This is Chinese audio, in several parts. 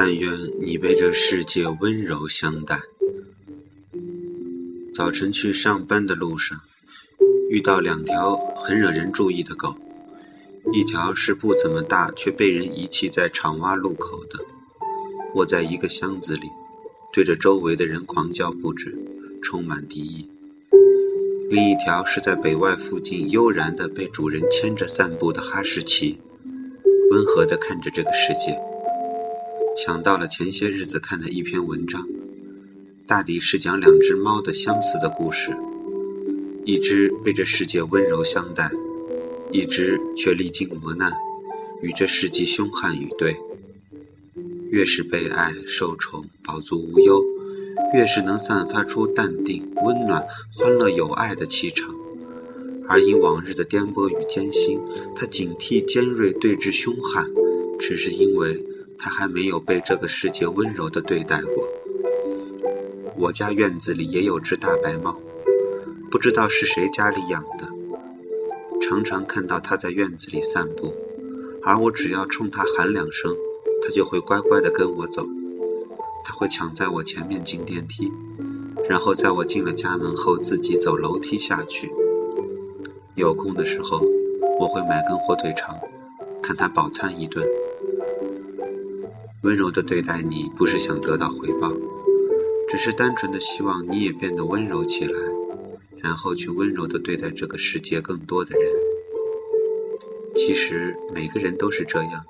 但愿你被这世界温柔相待。早晨去上班的路上，遇到两条很惹人注意的狗，一条是不怎么大，却被人遗弃在厂洼路口的，卧在一个箱子里，对着周围的人狂叫不止，充满敌意；另一条是在北外附近悠然地被主人牵着散步的哈士奇，温和地看着这个世界。想到了前些日子看的一篇文章，大抵是讲两只猫的相似的故事。一只被这世界温柔相待，一只却历经磨难，与这世纪凶悍与对。越是被爱、受宠、饱足无忧，越是能散发出淡定、温暖、欢乐、有爱的气场。而因往日的颠簸与艰辛，他警惕、尖锐、对峙凶悍，只是因为。他还没有被这个世界温柔地对待过。我家院子里也有只大白猫，不知道是谁家里养的。常常看到它在院子里散步，而我只要冲它喊两声，它就会乖乖地跟我走。它会抢在我前面进电梯，然后在我进了家门后自己走楼梯下去。有空的时候，我会买根火腿肠，看它饱餐一顿。温柔的对待你，不是想得到回报，只是单纯的希望你也变得温柔起来，然后去温柔的对待这个世界更多的人。其实每个人都是这样，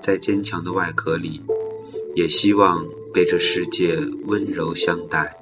在坚强的外壳里，也希望被这世界温柔相待。